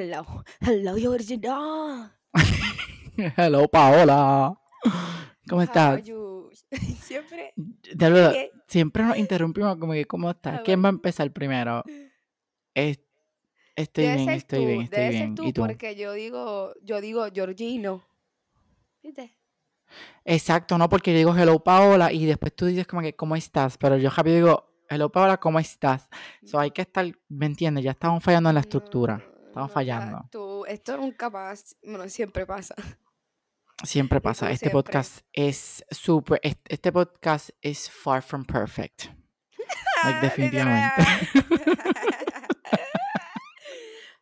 Hello, hello, Georgina. Hello, Paola. ¿Cómo estás? Siempre. De verdad, bien. siempre nos interrumpimos como que, ¿cómo estás? Ah, ¿Quién va a empezar primero? Es- estoy Debe bien, ser estoy tú, bien, estoy debe ser bien. tú ¿Y tú? porque yo digo, yo digo Georgino. ¿Viste? Exacto, no, porque yo digo hello, Paola, y después tú dices como que, ¿cómo estás? Pero yo rápido digo, hello, Paola, ¿cómo estás? So hay que estar, ¿me entiendes? Ya estamos fallando en la estructura. Estamos fallando. tú, esto nunca pasa, bueno, siempre pasa. Siempre pasa. Este siempre. podcast es súper, est- este podcast es far from perfect. Like, definitivamente.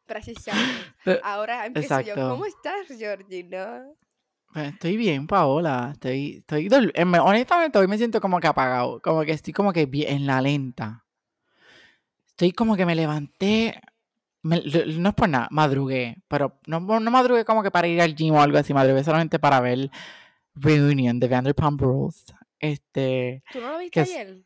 Ahora empiezo yo. Exacto. ¿Cómo estás, Georgina? Pues estoy bien, Paola. Estoy, estoy, eh, me- honestamente, hoy me siento como que apagado. Como que estoy como que bien en la lenta. Estoy como que me levanté. Me- no es por nada, madrugué. Pero no, no madrugué como que para ir al gym o algo así. Madrugué solamente para ver Reunion de Vanderpump Rules. Este. ¿Tú no lo viste ayer?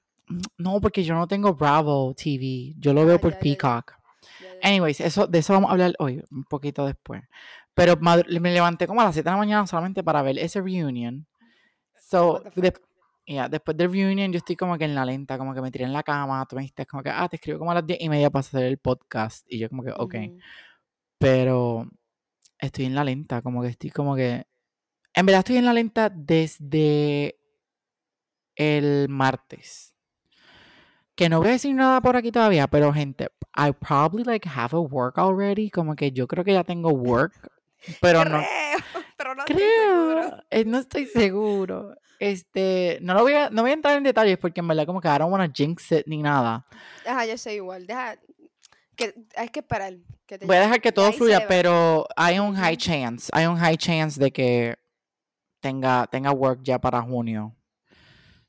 No, porque yo no tengo Bravo TV. Yo lo Ah, veo por ya, ya, ya. Peacock. Ya, ya. Anyways, eso, de eso vamos a hablar hoy, un poquito después. Pero me levanté como a las 7 de la mañana solamente para ver ese reunion. So, de-? Yeah, después del reunion yo estoy como que en la lenta, como que me tiré en la cama, tú me dijiste como que, ah, te escribo como a las 10 y media para hacer el podcast. Y yo como que, ok. Pero estoy en la lenta, como que estoy como que... En verdad estoy en la lenta desde el martes. Que no voy a decir nada por aquí todavía, pero gente, I probably like have a work already. Como que yo creo que ya tengo work, pero no Creo, pero no estoy seguro. creo, eh, no estoy seguro. Este, no lo voy a, no voy a entrar en detalles porque en verdad como que I don't wanna jinx it ni nada. Ajá, yo soy igual. Deja. Que, hay que esperar. Que te Voy a dejar que todo fluya, pero hay un high chance, hay un high chance de que tenga, tenga work ya para junio.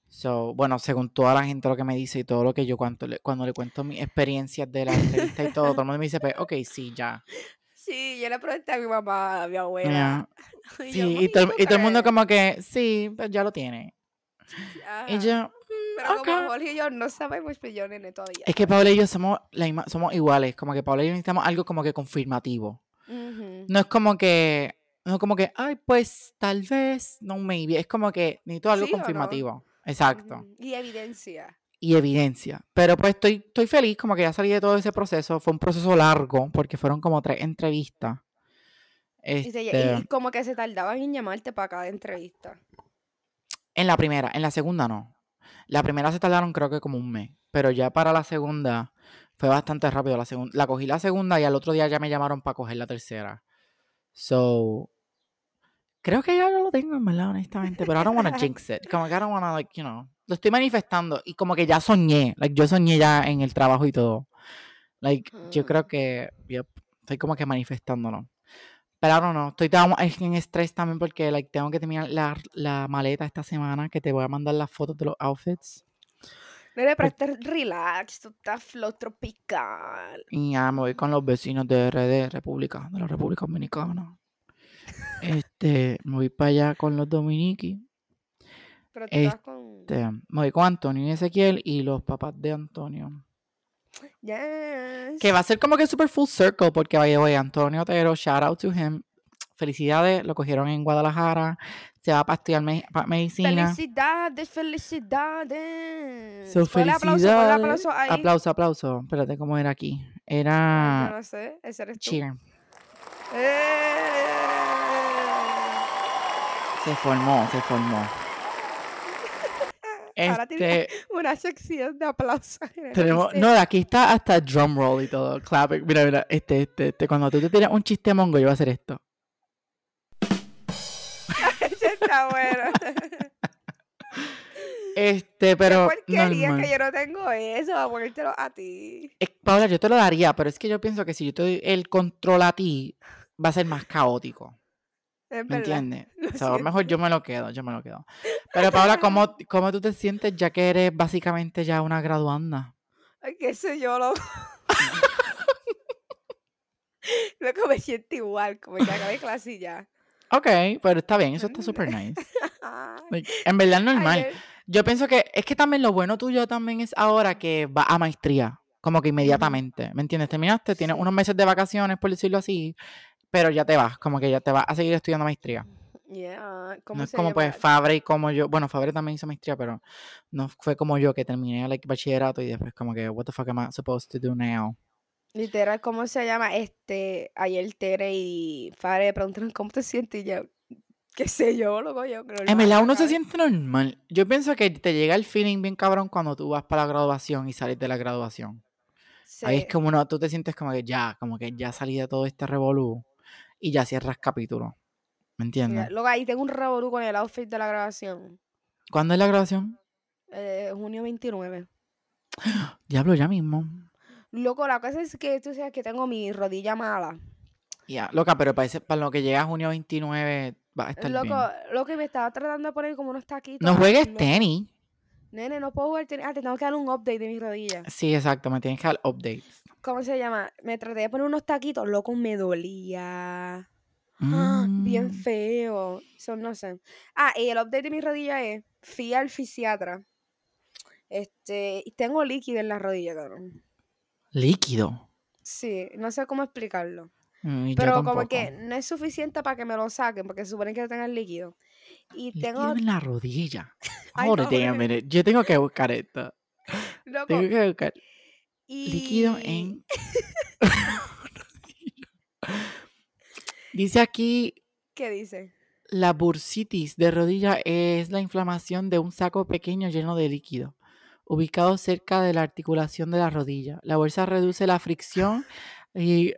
So, bueno, según toda la gente lo que me dice y todo lo que yo cuando le, cuando le cuento mis experiencias de la entrevista y todo, todo el mundo me dice, pues, ok, sí, ya. Sí, yo le pregunté a mi mamá, a mi abuela. Yeah. Y Sí, yo, y "Mami, todo, ¿tú y todo el mundo crees?". como que, sí, pues ya lo tiene. Y yo, "Mm, Pero ok". como Jorge y yo no sabemos, pues yo nene todavía. Es que Paola y yo somos, la misma- somos iguales, como que Paola y yo necesitamos algo como que confirmativo. No es como que, no es como que, ay, pues tal vez, no maybe, es como que necesito algo ¿Sí o no? confirmativo. Exacto. Y evidencia. Y evidencia. Pero pues estoy, estoy feliz, como que ya salí de todo ese proceso. Fue un proceso largo, porque fueron como tres entrevistas. Y, se- y- Este, y como que se tardaban en llamarte para cada entrevista. en la primera, en la segunda no. La primera se tardaron creo que como un mes. Pero ya para la segunda fue bastante rápido. La, segun- la cogí la segunda y al otro día ya me llamaron para coger la tercera. So, creo que ya lo tengo en verdad, honestamente. Pero I don't wanna jinx it. Como que I don't wanna, like, you know. Lo estoy manifestando y como que ya soñé. Like, yo soñé ya en el trabajo y todo. Like, yo Ah. creo que, yep, estoy como que manifestándolo. Pero I don't know, estoy en estrés también porque like, tengo que terminar la, la maleta esta semana, que te voy a mandar las fotos de los outfits. Nene, pero este relax, tú estás flow tropical. Y ya me voy con los vecinos de RD, República, de la República Dominicana. Este, me voy para allá con los Dominiki. Pero tú estás con... Este, me voy con Antonio y Ezequiel y los papás de Antonio. Yes. Que va a ser como que super full circle porque vaya, voy Antonio Otero, shout out to him. Felicidades, lo cogieron en Guadalajara, se va para estudiar me- medicina. Felicidades, felicidades. So, aplauso, felicidades. aplauso. Aplauso, aplauso. Espérate, ¿cómo era aquí? Era Yo no sé, ese eres tú. cheer. ¡Eh! Se formó, se formó. Ahora tiene Este, una sección de aplausos. tenemos, no, aquí está hasta drum roll y todo, clapping. Mira, mira, este, este, este, cuando tú te tiras un chiste mongo, yo voy a hacer esto. Está bueno. Este, pero Qué porquería normal. que yo no tengo eso, a ponértelo a ti. Paula, yo te lo daría, pero es que yo pienso que si yo te doy el control a ti, va a ser más caótico. Es ¿Me entiendes? O sea, mejor yo me lo quedo, yo me lo quedo. Pero Paula, ¿cómo, ¿cómo tú te sientes ya que eres básicamente ya una graduanda? Ay, qué sé yo, loco. Loco, me siento igual, como que acabé clase y ya. Ok, pero está bien, eso está súper nice. Like, en verdad normal. Yo pienso que es que también lo bueno tuyo también es ahora que va a maestría. como que inmediatamente, ¿me entiendes? Terminaste, tienes unos meses de vacaciones, por decirlo así, pero ya te vas, como que ya te vas a seguir estudiando maestría. Yeah. ¿Cómo No es se como pues? Fabre y como yo, bueno, Fabre también hizo maestría, pero no fue como yo que terminé like, bachillerato y después como que, what the fuck am I supposed to do now? Literal, ¿cómo se llama? Este, ayer Tere y Fare me preguntaron cómo te sientes y yo, qué sé yo, loco, yo creo. En verdad uno se siente normal. Yo pienso que te llega el feeling bien cabrón cuando tú vas para la graduación y sales de la graduación. Ahí es como uno, tú te sientes como que ya, como que ya salí de todo este revolú y ya cierras capítulo. ¿Me entiendes? Luego ahí tengo un revolú con el outfit de la grabación. ¿Cuándo es la graduación? Eh, junio 29. Diablo, ya mismo. Loco, la cosa es que tú sabes que tengo mi rodilla mala. Ya, loca, pero para, ese- para lo que llega a junio 29 va a estar Loco, bien. loco, y me estaba tratando de poner como unos taquitos. No juegues loco. tenis. Nene, no puedo jugar tenis. Ah, te tengo que dar un update de mi rodilla. Sí, exacto, me tienes que dar updates. ¿Cómo se llama? Me traté de poner unos taquitos, loco, me dolía. Ah, Bien Mm, feo. Eso no sé. Ah, y el update de mi rodilla es, fui al fisiatra. Este, tengo líquido en la rodilla, cabrón. líquido. Sí, no sé cómo explicarlo. Mm, Pero como tampoco. que no es suficiente para que me lo saquen, porque se supone que tengan líquido. Y Líquido tengo, en la rodilla. Hold no. Yo tengo que buscar esto. loco, Tengo que buscar y... líquido en. Dice aquí ¿Qué dice? La bursitis de rodilla es la inflamación de un saco pequeño lleno de líquido, ubicado cerca de la articulación de la rodilla. La bolsa reduce la fricción y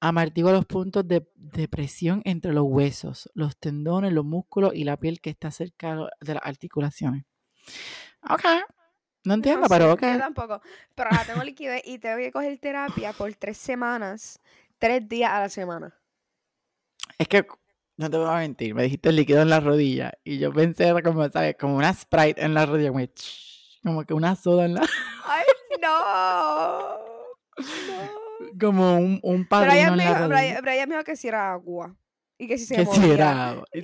amortigua los puntos de, de presión entre los huesos, los tendones, los músculos y la piel que está cerca de las articulaciones. Ok, no entiendo, No pero sé, ok. yo tampoco. Pero ahora tengo liquidez y tengo que coger terapia por tres semanas, tres días a la semana. Es que, no te voy a mentir, me dijiste líquido en la rodilla y yo pensé, era como, ¿sabes? Como una Sprite en la rodilla, como, como que una soda en la... ¡Ay, no! No. como un, un padrino Brian en la dijo, rodilla. Brian, me dijo que si era agua. Y que si se que movía. si era agua.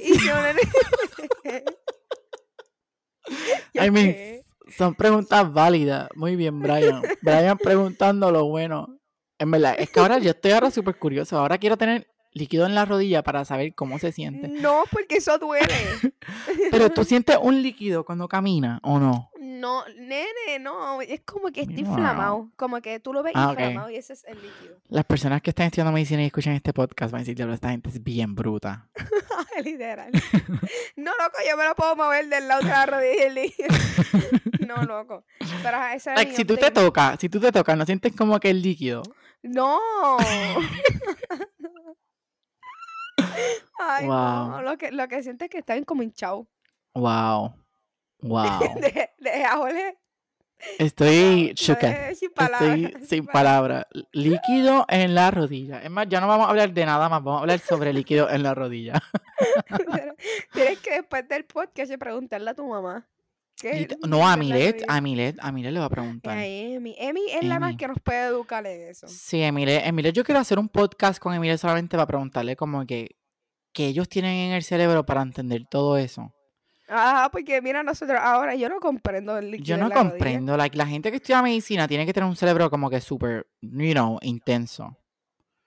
Y I mean. Son preguntas válidas. Muy bien, Brian. Brian preguntando lo bueno. En verdad, es que ahora yo estoy ahora súper curioso. Ahora quiero tener líquido en la rodilla para saber cómo se siente. No, porque eso duele. Pero tú sientes un líquido cuando caminas o no? No, nene, no. Es como que está Wow. inflamado. Como que tú lo ves Ah, inflamado y ese es el líquido. Las personas que están estudiando medicina y escuchan este podcast van a decir, "Diablo, esta gente es bien bruta. Literal. No, loco, yo me lo puedo mover del lado de la rodilla y el líquido. No, loco. Pero Like, si tú te tocas, si tú te tocas, ¿no sientes como que el líquido? No. Ay, no. Wow. Lo que, lo que siento es que están como hinchados. Wow. Wow. De, de a Jorge, Estoy choca. dejé sin palabras. Estoy sin palabras. Líquido en la rodilla. Es más, ya no vamos a hablar de nada más, vamos a hablar sobre líquido en la rodilla. Tienes que después del podcast preguntarle a tu mamá. ¿Qué es Y el t- líquido No, a Milet, a Milet, a Milet le va a preguntar. a Emi. Emi es la más que nos puede educar en eso. Sí, Emilet, Emilet, yo quiero hacer un podcast con Emilet solamente para preguntarle como que que ellos tienen en el cerebro para entender todo eso. Ajá, porque mira, nosotros ahora yo no comprendo el líquido Yo no la rodilla. comprendo, like, la gente que estudia medicina tiene que tener un cerebro como que súper, you know, intenso.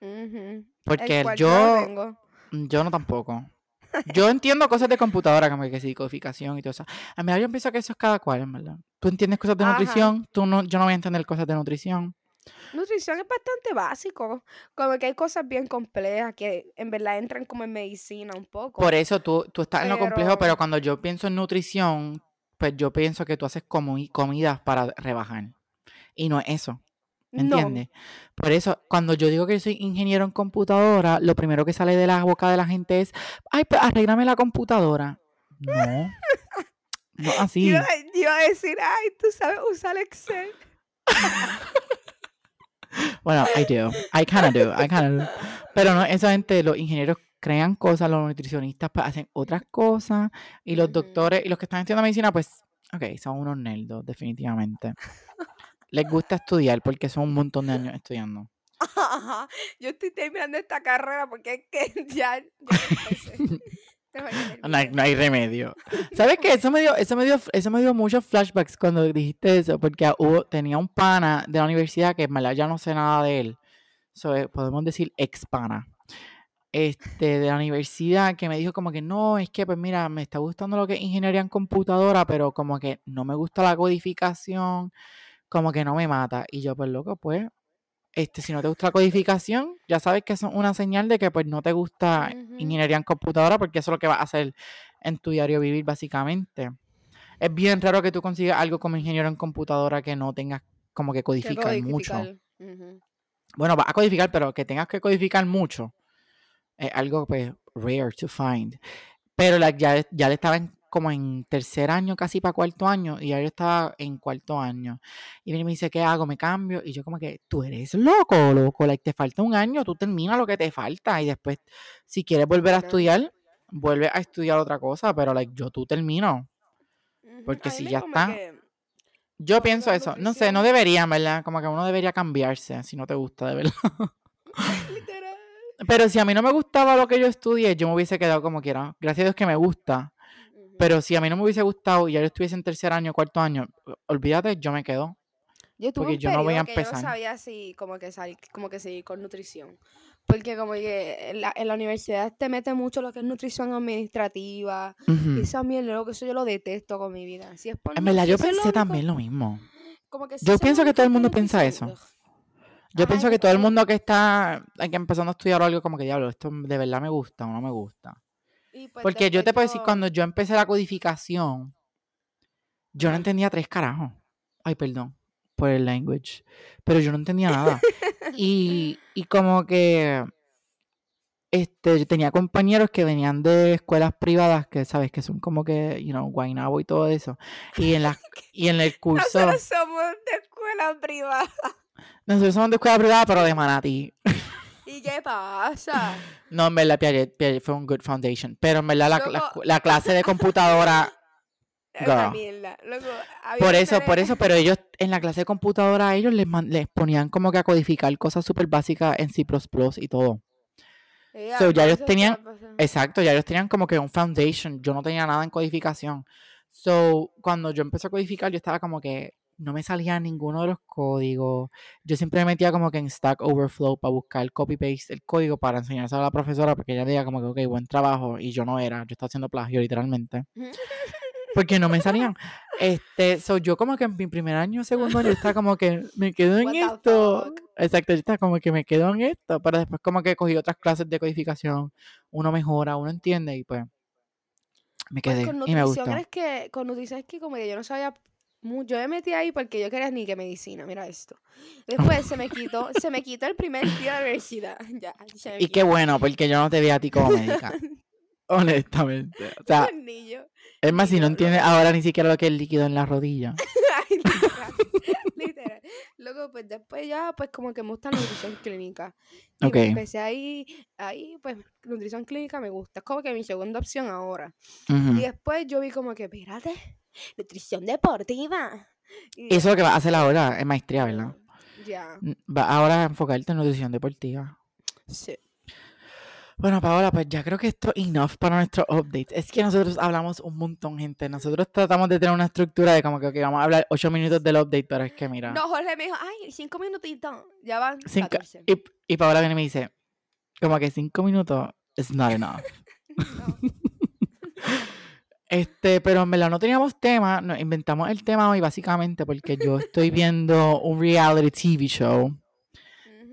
Ujú. Porque el cual yo, no tengo. Mm, Yo no tampoco. Yo entiendo cosas de computadora, como que sí, codificación y todo eso. A mí yo pienso que eso es cada cual, en verdad. Tú entiendes cosas de Ajá. nutrición, tú no, yo no voy a entender cosas de nutrición. Nutrición es bastante básico. Como que hay cosas bien complejas que en verdad entran como en medicina un poco. Por eso tú, tú estás en lo complejo, Pero- cuando yo pienso en nutrición, pues yo pienso que tú haces comi- comidas para rebajar. Y no es eso, ¿me No. entiendes? Por eso, cuando yo digo que soy ingeniero en computadora, lo primero que sale de la boca de la gente es, ay, pues arréglame la computadora. No. No así. Yo, yo iba a decir, ay, tú sabes usar Excel. Bueno, I do. I kinda do. I kinda do. Pero no, esa gente, los ingenieros crean cosas, los nutricionistas pues, hacen otras cosas, y los doctores y los que están estudiando medicina, pues, ok, son unos nerdos, definitivamente. Les gusta estudiar porque son un montón de años estudiando. Ajá. Yo estoy terminando esta carrera porque es que ya, ya No hay, no hay remedio. ¿Sabes qué? Eso me dio, eso me dio, eso me dio muchos flashbacks cuando dijiste eso, porque hubo, tenía un pana de la universidad que en verdad ya no sé nada de él. So, eh, podemos decir ex pana. Este, de la universidad que me dijo como que no, es que pues mira, me está gustando lo que es ingeniería en computadora, pero como que no me gusta la codificación, como que no me mata. Y yo, pues loco, pues, este, si no te gusta la codificación, ya sabes que es una señal de que pues no te gusta ingeniería en computadora, porque eso es lo que vas a hacer en tu diario vivir, básicamente. Es bien raro que tú consigas algo como ingeniero en computadora que no tengas como que codificar mucho. Bueno, vas a codificar, pero que tengas que codificar mucho es algo pues rare to find. Pero ya, ya le estaba en- como en tercer año, casi para cuarto año, y yo estaba en cuarto año. Y me dice, ¿qué hago? ¿Me cambio? Y yo como que, tú eres loco, loco, like, te falta un año, tú termina lo que te falta, y después, si quieres volver a estudiar, vuelve a estudiar otra cosa, pero like, yo tú termino. Porque si ya está- Yo pienso eso, no sé, no debería, ¿verdad? Como que uno debería cambiarse si no te gusta, de verdad. Pero si a mí no me gustaba lo que yo estudié, yo me hubiese quedado como quiera. Gracias a Dios que me gusta. Pero si a mí no me hubiese gustado y yo estuviese en tercer año, cuarto año, olvídate, yo me quedo. Yo tuve porque un yo no voy a que yo empezar. no sabía si como que salir, como que seguir con nutrición. Porque como que en la, en la universidad te mete mucho lo que es nutrición administrativa. Y Ujú. esa mierda, loco, eso yo lo detesto con mi vida. Si es por En verdad, yo eso lo pensé único- también lo mismo. como que si yo eso lo pienso que todo el mundo piensa eso. Yo pienso que todo el mundo que está like, empezando a estudiar algo, como que diablo, esto de verdad me gusta o no me gusta. Y pues Porque yo te puedo decir, cuando yo empecé la codificación, yo no entendía tres carajos. Ay, perdón por el language. Pero yo no entendía nada. y, y como que este, yo tenía compañeros que venían de escuelas privadas que, sabes, que son como que, you know, Guaynabo y todo eso. Y en, las y en el curso, Nosotros somos de escuela privada. nosotros somos de escuela privada, pero de Manatí. ¿Y qué pasa? No, en verdad, Piaget, Piaget fue un good foundation. Pero en verdad, la, la, la clase de computadora Girl. mierda. Loco, había Por eso, por eso, pero ellos en la clase de computadora, a ellos les, man- les ponían como que a codificar cosas súper básicas en C y todo. So, ya ellos tenían-. Exacto, ya ellos tenían como que un foundation. Yo no tenía nada en codificación. So, cuando yo empecé a codificar, yo estaba como que no me salía ninguno de los códigos. Yo siempre me metía como que en Stack Overflow para buscar copy-paste el código para enseñárselo a la profesora porque ella decía como que, ok, buen trabajo. Y yo no era, yo estaba haciendo plagio literalmente. Porque no me salían. Este, so yo como que en mi primer año, segundo año, estaba como que me quedo en esto. Exacto, yo estaba como que me quedo en esto. Pero después como que cogí otras clases de codificación. Uno mejora, uno entiende y pues me Pues quedé con y me nutrición gustó. es que, con nutrición es que como que yo no sabía. Yo me metí ahí porque yo quería ni que medicina, mira esto. Después se me quitó, se me quitó el primer día de la universidad. Ya, Y qué bueno, porque yo no te vi a ti como médica. Honestamente. O sea, es más, si no entiendes ahora ni siquiera lo que es el líquido en la rodilla. Ay, literal, literal. Luego, pues después ya, pues como que me gusta la nutrición clínica. Y Ok. me empecé ahí, ahí, pues nutrición clínica me gusta. Es como que mi segunda opción ahora. Y después yo vi como que, espérate, nutrición deportiva. Y Eso es lo que vas a hacer ahora en maestría, ¿verdad? Ya, N- Va ahora a enfocarte en nutrición deportiva. sí. Bueno, Paola, pues ya creo que esto es enough para nuestro update. Es que nosotros hablamos un montón, gente. Nosotros tratamos de tener una estructura de como que vamos a hablar ocho minutos del update, pero es que mira. No, Jorge me dijo, ay, cinco minutitos. Ya van cinco- 14. y, y Paola viene y me dice, como que cinco minutos is not enough. No. Este, pero en verdad no teníamos tema, nos inventamos el tema hoy básicamente porque yo estoy viendo un reality TV show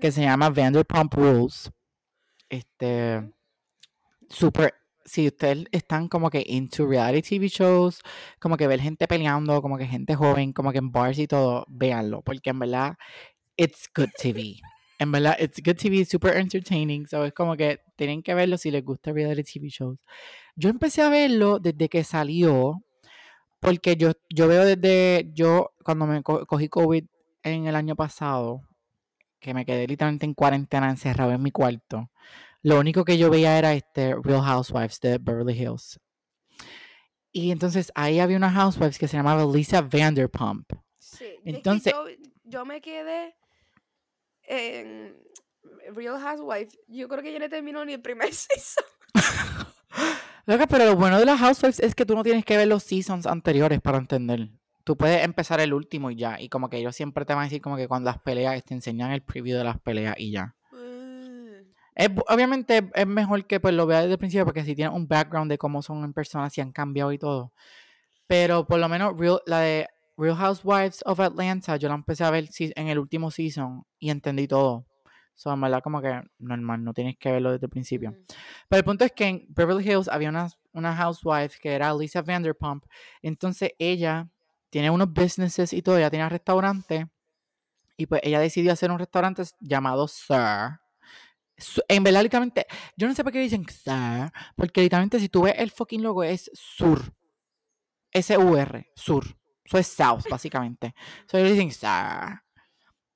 que se llama Vanderpump Rules. Este, ujú. super, si ustedes están como que into reality TV shows, como que ver gente peleando, como que gente joven, como que en bars y todo, véanlo, porque en verdad, it's good TV. En verdad, it's good TV, super entertaining, so es como que tienen que verlo si les gusta reality TV shows. Yo empecé a verlo desde que salió, porque yo, yo veo desde, yo cuando me co- cogí COVID en el año pasado, que me quedé literalmente en cuarentena encerrado en mi cuarto, lo único que yo veía era este Real Housewives de Beverly Hills. Y entonces ahí había una housewives que se llamaba Lisa Vanderpump. Sí, Entonces- yo, yo me quedé en Real Housewife. Yo creo que yo no terminó ni el primer season. Loca, pero lo bueno de las Housewives es que tú no tienes que ver los seasons anteriores para entender. Tú puedes empezar el último y ya. Y como que ellos siempre te van a decir como que cuando las peleas te enseñan el preview de las peleas y ya. Mm. Es, obviamente es mejor que pues lo veas desde el principio porque si tienes un background de cómo son en persona, si han cambiado y todo. Pero por lo menos Real- la de Real Housewives of Atlanta, yo la empecé a ver en el último season y entendí todo. So, en verdad, como que normal, no tienes que verlo desde el principio. Ujú. Pero el punto es que en Beverly Hills había una, una housewife que era Lisa Vanderpump. Entonces ella tiene unos businesses y todo, ella tiene un restaurante. Y pues ella decidió hacer un restaurante llamado Sir. En verdad, literalmente, yo no sé por qué dicen Sir, porque literalmente si tú ves el fucking logo es Sur. S-U-R, Sur. Eso es South, básicamente. So ellos dicen Sir.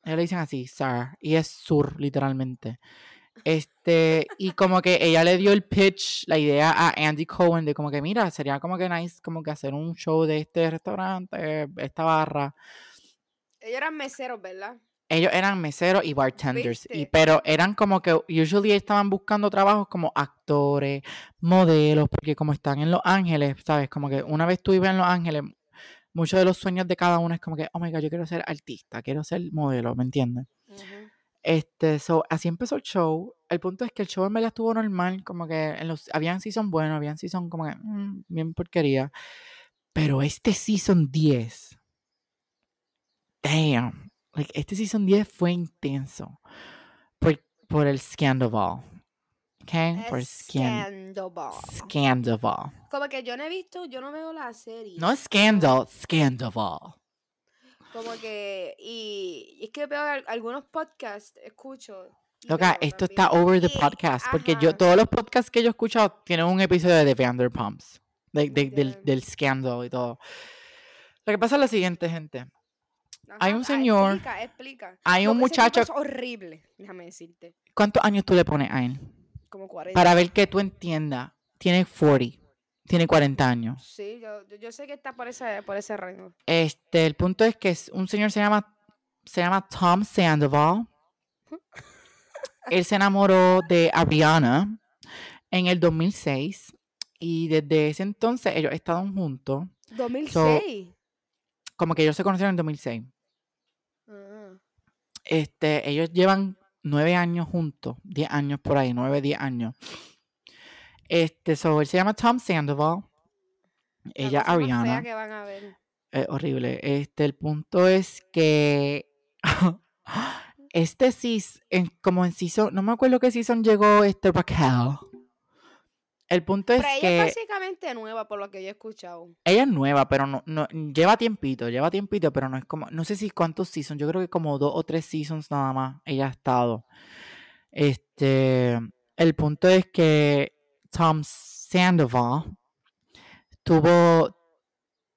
Ellos le dicen así, Sir. Y es Sur, literalmente. Este, y como que ella le dio el pitch, la idea a Andy Cohen de como que, mira, sería como que nice, como que hacer un show de este restaurante, esta barra. Ellos eran meseros, ¿verdad? Ellos eran meseros y bartenders, y, pero eran como que, usually estaban buscando trabajos como actores, modelos, porque como están en Los Ángeles, ¿sabes? Como que una vez tú vives en Los Ángeles, muchos de los sueños de cada uno es como que, oh my god, yo quiero ser artista, quiero ser modelo, ¿me entiendes? Ujú. Este, so, así empezó el show. El punto es que el show en verdad estuvo normal, como que en los, habían season buenos, habían season como que mm, bien porquería. Pero este season 10, damn, like, este season 10 fue intenso por, por el Scandoval. ¿Ok? Por scan, Scandal. Scandoval. Como que yo no he visto, yo no veo la serie. No Scandal, Scandoval. Como que, y, y es que veo al- algunos podcasts, escucho. Loca, esto también. está over the Y- podcast. Porque yo, todos los podcasts que yo he escuchado tienen un episodio de The Vanderpumps. de- de- del, scandal y todo. Lo que pasa es lo siguiente, gente. hay un ah, señor- Explica, explica. Hay un muchacho. Es horrible, déjame decirte. ¿Cuántos años tú le pones a él? Como 40. Para ver que tú entiendas. Tiene 40. Tiene 40 años. Sí, yo, sé que está por ese, por ese rango. Este, el punto es que un señor se llama, se llama Tom Sandoval. Él se enamoró de Ariana en el 2006 y desde ese entonces ellos estaban juntos. 2006. Como que ellos se conocieron en 2006. Ah. Este, ellos llevan nueve años juntos, diez años por ahí, nueve, diez años. Este, so, él se llama Tom Sandoval. La Ella Ariana. que van a ver. Es horrible. Este, el punto es que este season, en, como en season, no me acuerdo qué season llegó este Raquel. El punto es Pero ella que es básicamente nueva, por lo que yo he escuchado. ella es nueva, pero no, no, lleva tiempito, lleva tiempito, pero no es como, no sé si cuántos seasons, yo creo que como dos o tres seasons nada más ella ha estado. Este, el punto es que Tom Sandoval tuvo,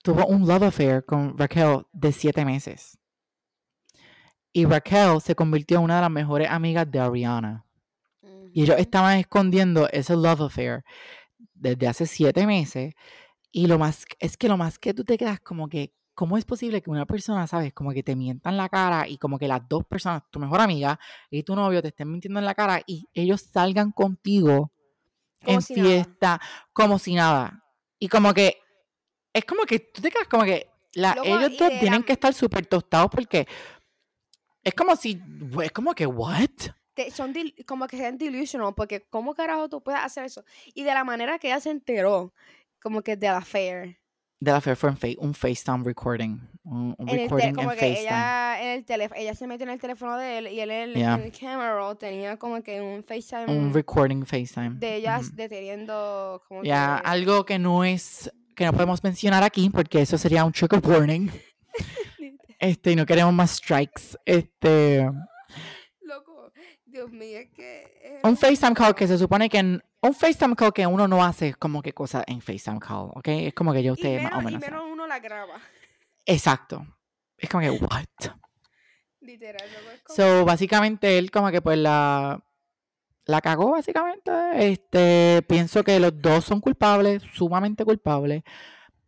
tuvo un love affair con Raquel de siete meses. Y Raquel se convirtió en una de las mejores amigas de Ariana. Y ellos estaban escondiendo ese love affair desde hace siete meses. Y lo más, es que lo más que tú te quedas como que, ¿cómo es posible que una persona, sabes, como que te mientan la cara y como que las dos personas, tu mejor amiga y tu novio, te estén mintiendo en la cara y ellos salgan contigo Como en si nada. fiesta como si nada? Y como que, es como que tú te quedas como que la, ellos dos tienen que estar súper tostados porque es como si, es como que, ¿what? Te- son dil- como que sean delusional, porque ¿cómo carajo tú puedes hacer eso? Y de la manera que ella se enteró, como que de la fair. De la Fair fue en fa- un FaceTime recording. Un, un En el te- recording como en que FaceTime. ella, en el teléfono, ella se metió en el teléfono de él y él en el, Yeah. el camera roll tenía como que un FaceTime Un recording FaceTime. de ellas Ujú. deteniendo como Ya, que... algo que no es, que no podemos mencionar aquí porque eso sería un trigger warning. Este, y no queremos más strikes. Este, Dios mío, es que... un FaceTime call que se supone que, en- un FaceTime call que uno no hace como que cosas en FaceTime call, ¿ok? Es como que yo Y ustedes más o menos, y menos. menos uno la graba. Exacto. Es como que, what? Literal, es como... So, básicamente él como que pues la, la cagó básicamente. Este, pienso que los dos son culpables, sumamente culpables.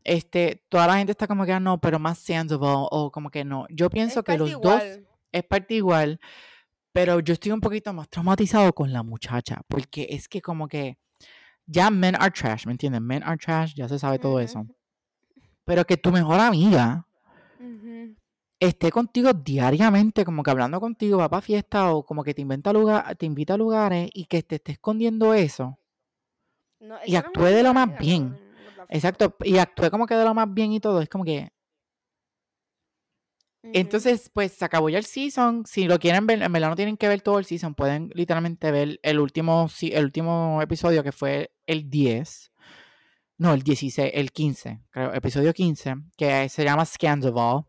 Este, toda la gente está como que, ah, no, pero más Sandoval, o como que no. Yo pienso es que los casi dos igual. es parte igual, pero yo estoy un poquito más traumatizado con la muchacha, porque es que como que ya men are trash, ¿me entiendes? Men are trash, ya se sabe todo eso. Pero que tu mejor amiga esté contigo diariamente, como que hablando contigo, va para fiesta o como que te inventa lugar, te invita a lugares y que te esté escondiendo eso. No, Y esa no es actúe de lo más bien. Exacto, y actúe como que de lo más bien y todo, es como que Entonces, pues se acabó ya el season. Si lo quieren ver, en verdad no tienen que ver todo el season. Pueden literalmente ver el último, el último episodio que fue el 10. No, el 16, el 15, creo, episodio 15, que se llama Scandival.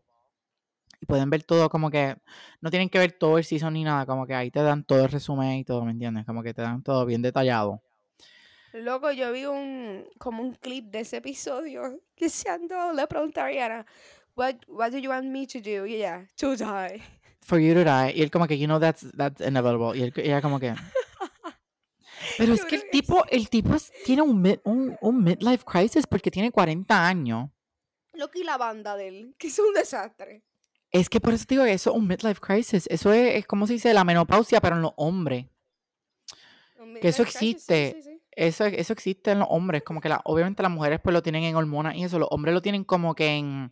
Y pueden ver todo como que no tienen que ver todo el season ni nada, como que ahí te dan todo el resumen y todo, ¿me entiendes? Como que te dan todo bien detallado. Loco, yo vi un como un clip de ese episodio que se andó, le pregunté a Ariana, what, what do you want me to do? Y ella, to die. For you to die. Y él como que, you know, that's, that's inevitable. Y él, ella como que... Pero es que el que tipo, el tipo es- tiene un, mid- un, un midlife crisis porque tiene 40 años. Loco, y la banda de él, que es un desastre. Es que por eso te digo que eso es un midlife crisis. Eso es, es como se dice la menopausia, pero en los hombres. Que eso midlife crisis, sí, existe. sí, sí. Eso, eso existe en los hombres. Como que la, obviamente las mujeres pues lo tienen en hormonas y eso. Los hombres lo tienen como que en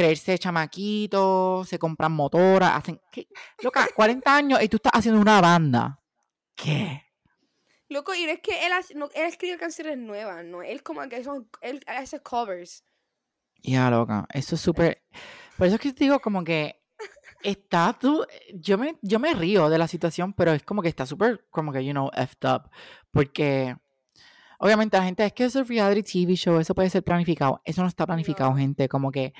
creerse chamaquitos, se compran motoras, hacen... ¿qué? Loca, 40 años y tú estás haciendo una banda. ¿Qué? Loco, y es que él, hace- no, él escribe canciones nuevas, ¿no? Él como que son, él hace covers. Ya, loca. Eso es súper. Por eso es que te digo, como que está tú. Yo me, yo me río de la situación, pero es como que está súper, como que, you know, effed up. Porque, obviamente, la gente es que eso es reality TV show, eso puede ser planificado. Eso no está planificado, No. gente. Como que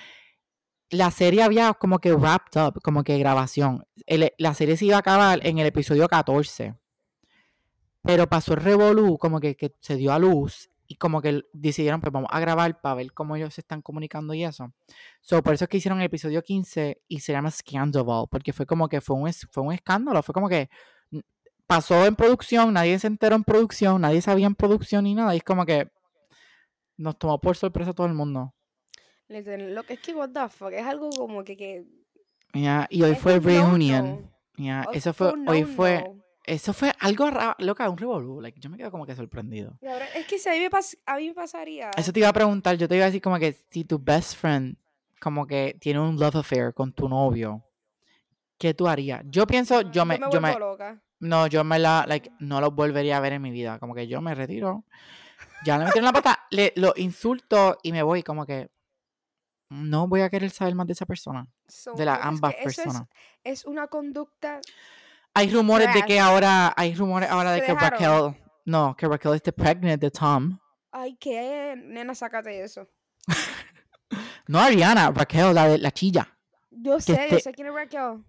la serie había como que wrapped up, como que grabación. La serie se iba a acabar en el episodio 14. Pero pasó el revolú, como que, se dio a luz y como que decidieron, pues vamos a grabar para ver cómo ellos se están comunicando y eso. So, por eso es que hicieron el episodio 15 y se llama Scandal, porque fue como que fue un, fue un escándalo, fue como que pasó en producción, nadie se enteró en producción, nadie sabía en producción ni nada, y es como que nos tomó por sorpresa todo el mundo. Lo que es que, what the fuck, es algo como que, que Ya, y hoy fue un reunion. no-no. Ya, Hoy eso fue, hoy fue, no-no. eso fue algo raro, loca, un revolú, like, yo me quedo como que sorprendido. Cabrón, es que si a mí me, pas- a mí me pasaría. Eso te iba a preguntar, yo te iba a decir como que si tu best friend como que tiene un love affair con tu novio, ¿qué tú harías? Yo pienso, yo me, yo me, vuelvo loca. no, yo me la, like, no lo volvería a ver en mi vida, como que yo me retiro, ya le metieron la pata, le, lo insulto y me voy, como que no voy a querer saber más de esa persona, So, de las es ambas que eso es- personas. Es, una conducta. Hay rumores de que ahora, hay rumores ahora de que dejaron. Raquel, no, que Raquel esté pregnant de Tom. Ay, qué nena, sácate eso. No Ariana, Raquel, la de la chilla. Yo sé, yo sé quién es Raquel.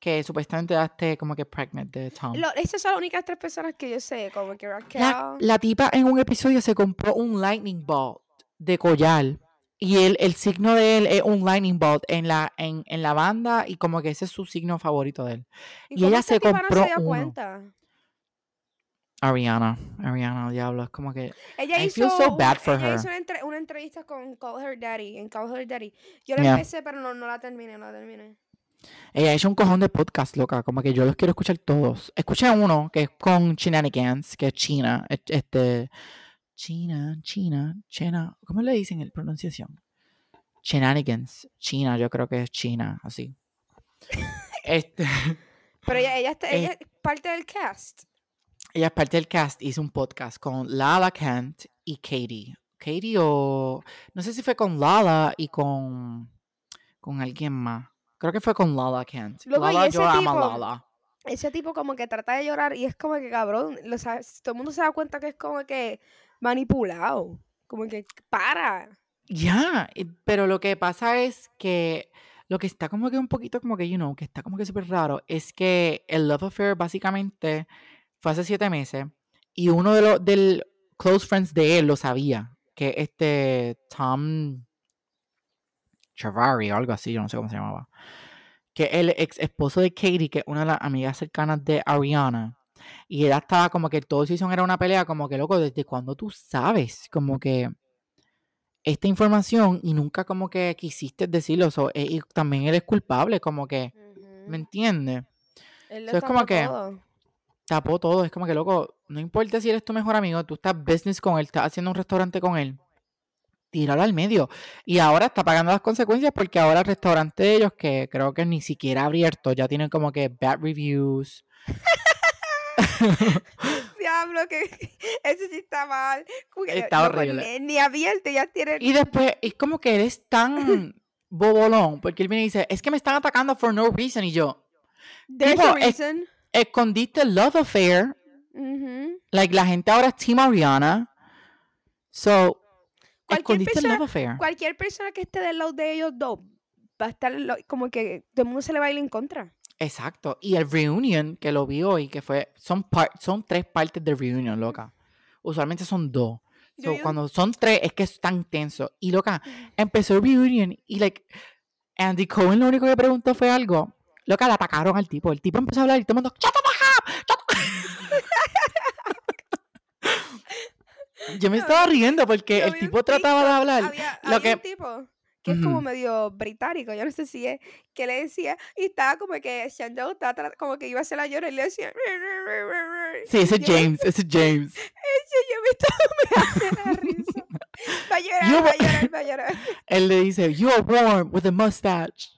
que supuestamente daste como que pregnant de Tom. Lo- esas son las únicas tres personas que yo sé, como que Raquel. La, la tipa en un episodio se compró un lightning bolt de collar. Y el, el signo de él es un lightning bolt en la, en, en la banda y como que ese es su signo favorito de él. y cómo ella se compró no se dio uno. cuenta? Ariana, Ariana, diablo, es como que... Ella I hizo, feel so bad for ella her. hizo una, entre- una entrevista con Call Her Daddy, en Call Her Daddy. Yo la Yeah. empecé, pero no, no la terminé, no la terminé. Ella ha hecho un cojón de podcast, loca, como que yo los quiero escuchar todos. Escuché uno que es con Shenanigans, que es China, es- este... China, China, China, ¿cómo le dicen en pronunciación? Shenanigans, China, yo creo que es China, así. Este, Pero ella, ella, está, Eh. ella es parte del cast. ella es parte del cast, hizo un podcast con Lala Kent y Katie. Katie o... No sé si fue con Lala y con... Con alguien más. Creo que fue con Lala Kent. Luego, Lala, yo amo a tipo- Lala. Ese tipo como que trata de llorar y es como que cabrón, lo sabes, todo el mundo se da cuenta que es como que manipulado. Como que para. Ya, pero lo que pasa es que lo que está como que un poquito como que, you know, que está como que súper raro, es que el Love Affair básicamente fue hace siete meses y uno de los del close friends de él lo sabía, que este Tom Chavari o algo así, yo no sé cómo se llamaba, que el ex esposo de Katie, que es una de las amigas cercanas de Ariana, y ella estaba como que todo season era una pelea, como que loco, ¿desde cuando tú sabes? Como que esta información y nunca como que quisiste decirlo. so, eh, y también eres culpable, como que, ¿me entiendes? Él So, es como que- todo. tapó todo. Es como que, loco, no importa si eres tu mejor amigo, tú estás business con él, estás haciendo un restaurante con él. Tíralo al medio. Y ahora está pagando las consecuencias porque ahora el restaurante de ellos, que creo que ni siquiera ha abierto, ya tienen como que bad reviews. Diablo, que ese sí está mal. Está no, horrible. Ni, ni abierto, ya tiene. Y después es como que eres tan bobolón, porque él viene y dice, es que me están atacando for no reason. Y yo, There's tipo, a es- reason. escondiste el love affair. Ujú. Like, la gente ahora es Team Ariana. So, Cualquier escondiste el persona- love affair. Cualquier persona que esté del lado de ellos dos va a estar lo- como que todo el mundo se le va a ir en contra. Exacto. Y el reunion que lo vi hoy, que fue, son, par- son tres partes del reunion, loca. Usualmente son dos. So, cuando son tres, es que es tan tenso. Y loca, empezó el reunion y like, Andy Cohen lo único que preguntó fue algo. Loca, le atacaron al tipo. El tipo empezó a hablar y todo el mundo, Yo me estaba riendo porque el tipo trataba de hablar. Había, lo había que- un tipo que es como medio británico, yo no sé si es, que le decía, y estaba como que Shandell estaba como que iba a hacer la llora y le decía. Sí, ese James, ese es James. Ese yo me estaba me risa. Va a llorar, va a llorar, va a llorar. Él le dice, you are born with a mustache.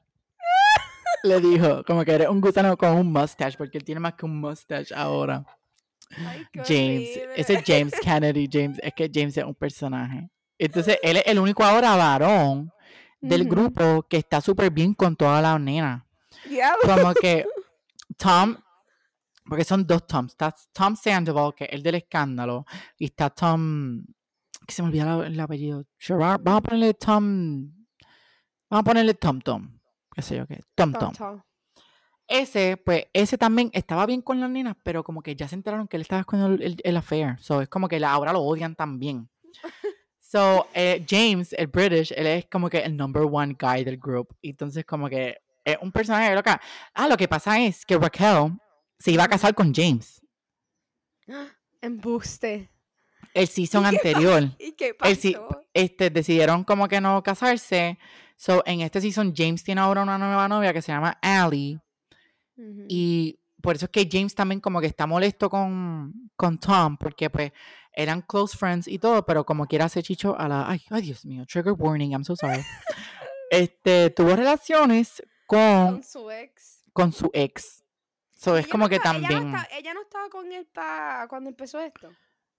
Le dijo, como que eres un gusano con un mustache, porque él tiene más que un mustache ahora. Ay, James, horrible. ese es James Kennedy, James, es que James es un personaje. Entonces, él es el único ahora varón del grupo que está súper bien con todas las nenas. Como que Tom, porque son dos Toms, está Tom Sandoval, que es el del escándalo, y está Tom, que se me olvida la- el apellido, Gerard, vamos a ponerle Tom, vamos a ponerle Tom Tom, qué sé yo qué, Tom Tom. Tom, Tom. Ese, pues, ese también estaba bien con las nenas, pero como que ya se enteraron que él estaba con el, el, el affair. So, es como que la- ahora lo odian también. So, eh, James, el British, él es como que el number one guy del group. Y Entonces, como que es un personaje loca. Ah, lo que pasa es que Raquel se iba a casar con James. Embuste. El season ¿Y qué anterior. ¿Y qué pasó? Este, decidieron como que no casarse. So, en este season, James tiene ahora una nueva novia que se llama Allie. Y por eso es que James también como que está molesto con, con Tom, porque pues eran close friends y todo, pero como quiera hacer chicho a la... Ay, ay, Dios mío, trigger warning, I'm so sorry. Este, tuvo relaciones con, Con su ex. con su ex. So, Y es ella como no que ella no también... Ella no estaba con él pa cuando empezó esto.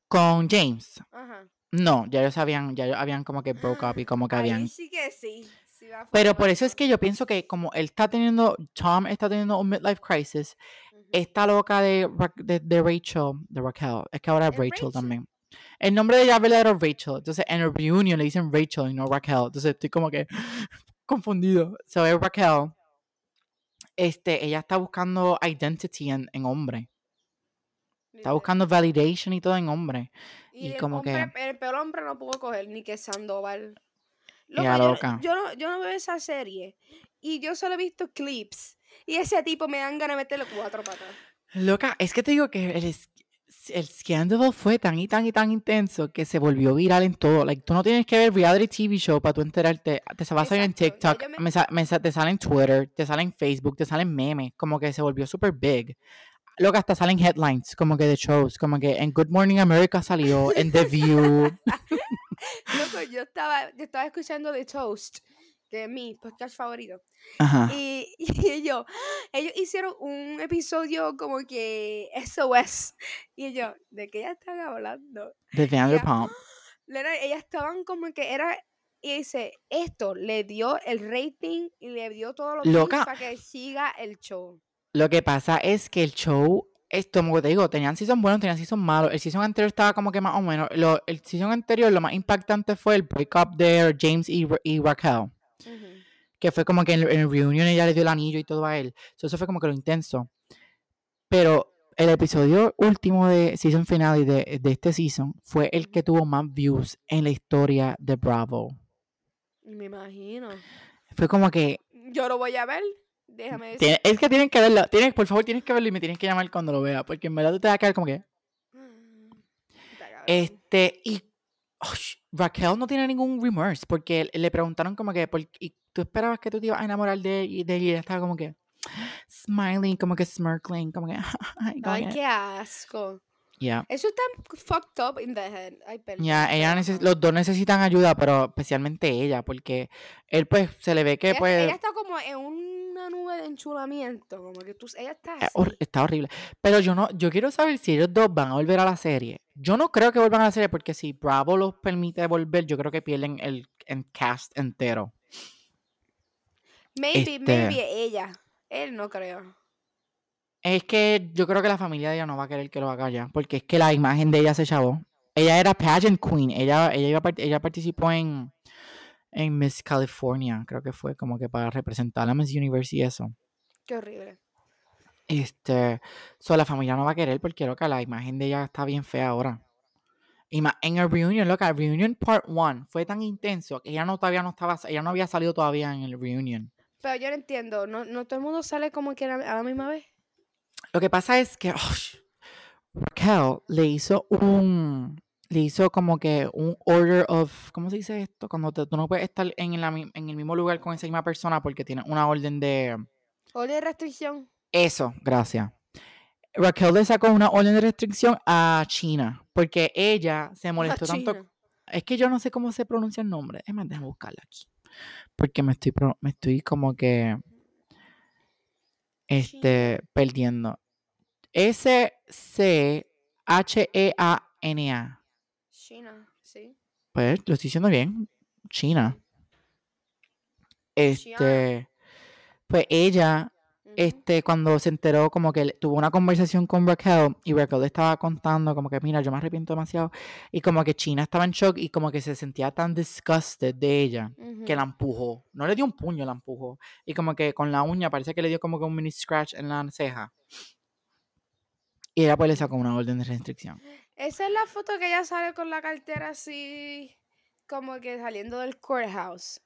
Con James. Ajá. No, ya ellos habían, ya ellos habían como que broke up y como que Ahí habían... sí que sí. sí va a Pero por eso es que yo pienso que como él está teniendo, Tom está teniendo un midlife crisis. Esta loca de, de, de Rachel, de Raquel, es que ahora es ¿Es Rachel, Rachel? también. El nombre de ella verdadero es Rachel, entonces en el reunion le dicen Rachel y no Raquel, entonces estoy como que confundido. So es Raquel, este, ella está buscando identity en, en hombre, está buscando validation y todo en hombre. Y, y el como que- hombre- El peor hombre no pudo coger ni que Sandoval. Loco, yo, loca. yo no, yo no veo esa serie. Y yo solo he visto clips. Y ese tipo me dan ganas de meterle cuatro patas. Loca, es que te digo que el, el scandal fue tan y tan y tan intenso que se volvió viral en todo. Like, tú no tienes que ver reality TV show para tú enterarte. Te va a salir en TikTok, me- me sa- me sa- te sale en Twitter, te sale en Facebook, te salen memes. Como que se volvió super big. Loca, hasta salen headlines, como que de shows. Como que en Good Morning America salió, en The View. Loco, yo estaba, yo estaba escuchando The Toast, que es mi podcast favorito. Ajá. Y, y yo, ellos hicieron un episodio como que SOS. Y yo, ¿de qué ya están hablando? De Vanderpump. Lena, ellas estaban como que era. Y dice, esto le dio el rating y le dio todo lo Loca. para que siga el show. Lo que pasa es que el show, esto, como te digo, tenían season buenos, tenían season malos. El season anterior estaba como que más o menos. Lo- el season anterior, lo más impactante fue el breakup de James y, y Raquel. Que fue como que en, en ella le dio el anillo y todo a él. So, eso fue como que lo intenso. Pero el episodio último de season final de, de este season fue el que tuvo más views en la historia de Bravo. Me imagino. Fue como que. Yo lo voy a ver. Déjame decir. es que tienen que verlo. Tienes, por favor, tienes que verlo y me tienes que llamar cuando lo vea. Porque en verdad tú te vas a quedar como que. Cabrón. Este, y oh, Raquel no tiene ningún remorse porque le preguntaron como que, por- ¿y tú esperabas que tú te ibas a enamorar de, de él? Y ella estaba como que, smiling, como que smirkling, como que. ay, qué asco. Yeah. Eso está fucked up in the head. Ay, perdón. Ella los dos necesitan ayuda, pero especialmente ella, porque él pues se le ve que ella, pues ella está como en una nube de enchulamiento, como que tú, ella está eh, así. está horrible. Pero yo no, yo quiero saber si ellos dos van a volver a la serie. Yo no creo que vuelvan a la serie porque si Bravo los permite volver, yo creo que pierden el, el cast entero. Maybe, este- maybe ella. Él no creo. Es que yo creo que la familia de ella no va a querer que lo haga ya, porque es que la imagen de ella se chavó. Ella era pageant queen, ella, ella, iba ella participó en, en Miss California, creo que fue como que para representar a Miss Universe y eso. Qué horrible. Este, so, la familia no va a querer porque loca, la imagen de ella está bien fea ahora. Y más en el reunion, loca, el reunion part 1 fue tan intenso que ella no todavía no estaba, ella no había salido todavía en el reunion. Pero yo no entiendo, no, no todo el mundo sale como que a la misma vez. Lo que pasa es que oh, Raquel le hizo un, le hizo como que un order of, ¿cómo se dice esto? Cuando te- tú no puedes estar en, la en el mismo lugar con esa misma persona porque tienes una orden de, O de restricción. Eso, gracias. Raquel le sacó una orden de restricción a China porque ella se molestó tanto. Es que yo no sé cómo se pronuncia el nombre. Es más, déjame buscarla aquí. Porque me estoy, me estoy como que este, perdiendo. S-C-H-E-A-N-A. China, sí. Pues lo estoy diciendo bien. China. Este. Pues ella Ujú. este, cuando se enteró, como que tuvo una conversación con Raquel y Raquel le estaba contando, como que, mira, yo me arrepiento demasiado. Y como que China estaba en shock y como que se sentía tan disgusted de ella que la empujó. No le dio un puño, la empujó. Y como que con la uña parece que le dio como que un mini scratch en la ceja. Y ella pues le sacó una orden de restricción. Esa es la foto que ella sale con la cartera así, como que saliendo del courthouse.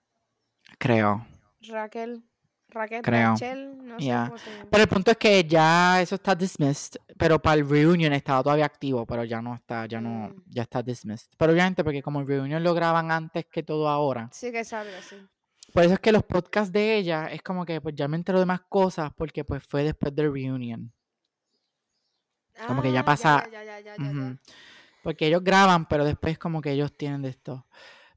Creo. Raquel, Raquel, Creo. Rachel, no sé Ya. cómo se llama. Pero el punto es que ya eso está dismissed. Pero para el reunion estaba todavía activo, pero ya no está, ya no, Mm. ya está dismissed. Pero obviamente porque como el reunion lo graban antes que todo ahora. Sí que sabe así. Por eso es que los podcasts de ella es como que pues ya me entero de más cosas porque pues fue después del reunion. Como que ya Ah, pasa- Ya, ya, ya. Porque ellos graban, pero después como que ellos tienen de esto.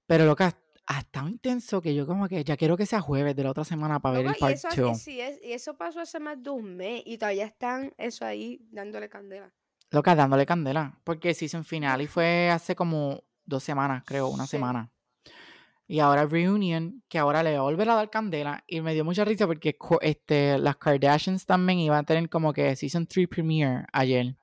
Pero lo que ha estado intenso que yo como que ya quiero que sea jueves de la otra semana para ver el y, part eso, 2. y sí, es- y eso pasó hace más de un mes y todavía están eso ahí dándole candela. Loca, dándole candela. Porque season finale fue hace como dos semanas, creo, una Sí. semana. Y ahora Reunion, que ahora le va a volver a dar candela. Y me dio mucha risa porque este, las Kardashians también iban a tener como que Season 3 premiere ayer.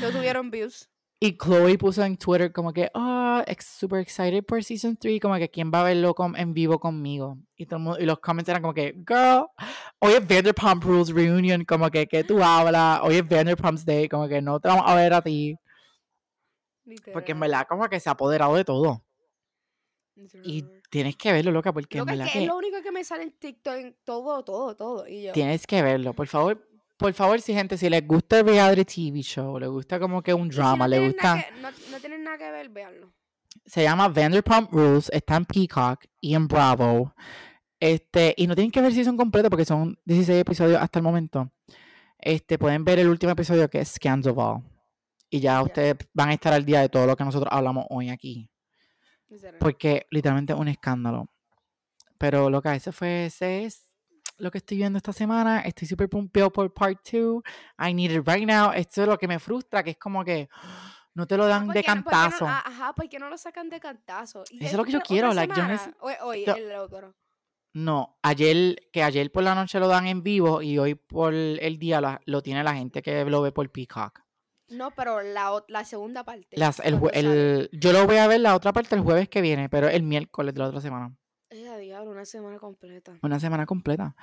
No tuvieron views. Y Chloe puso en Twitter como que, oh, super excited por Season 3, como que quién va a verlo con- en vivo conmigo. Y, todo el mundo- y los comments eran como que, girl, hoy es Vanderpump Rules Reunion, como que, ¿qué tú hablas? Hoy es Vanderpump's Day, como que no te vamos a ver a ti. Porque en verdad como que se ha apoderado de todo. Y tienes que verlo, loca, porque en Loca, es verdad que que es lo único que me sale en TikTok, en todo, todo, todo. Y yo, tienes que verlo. Por favor, por favor, si gente, si les gusta el reality TV show, les gusta como que un si drama, no le tienen nada gusta... que- no, no tienen nada que ver, véanlo. se llama Vanderpump Rules, está en Peacock y en Bravo. Este, y no tienen que ver si son completos porque son 16 episodios hasta el momento. Este, pueden ver el último episodio que es Scandoval. Y ya ustedes van a estar al día de todo lo que nosotros hablamos hoy aquí. Porque literalmente es un escándalo. Pero lo que eso fue, ese es lo que estoy viendo esta semana. Estoy súper pumpeado por part 2. I need it right now. Esto es lo que me frustra, que es como que no te lo dan ¿Por de no- por qué no- cantazo. ah, ajá, ¿por qué no lo sacan de cantazo? Y Eso es lo que yo quiero, like, yo neces- Hoy, yo- el otro. No, ayer, que ayer por la noche lo dan en vivo y hoy por el día la- lo tiene la gente que lo ve por Peacock. No, pero la, la segunda parte. Las- el, el- yo lo voy a ver la otra parte el jueves que viene, pero el miércoles de la otra semana. Una semana completa. Una semana completa.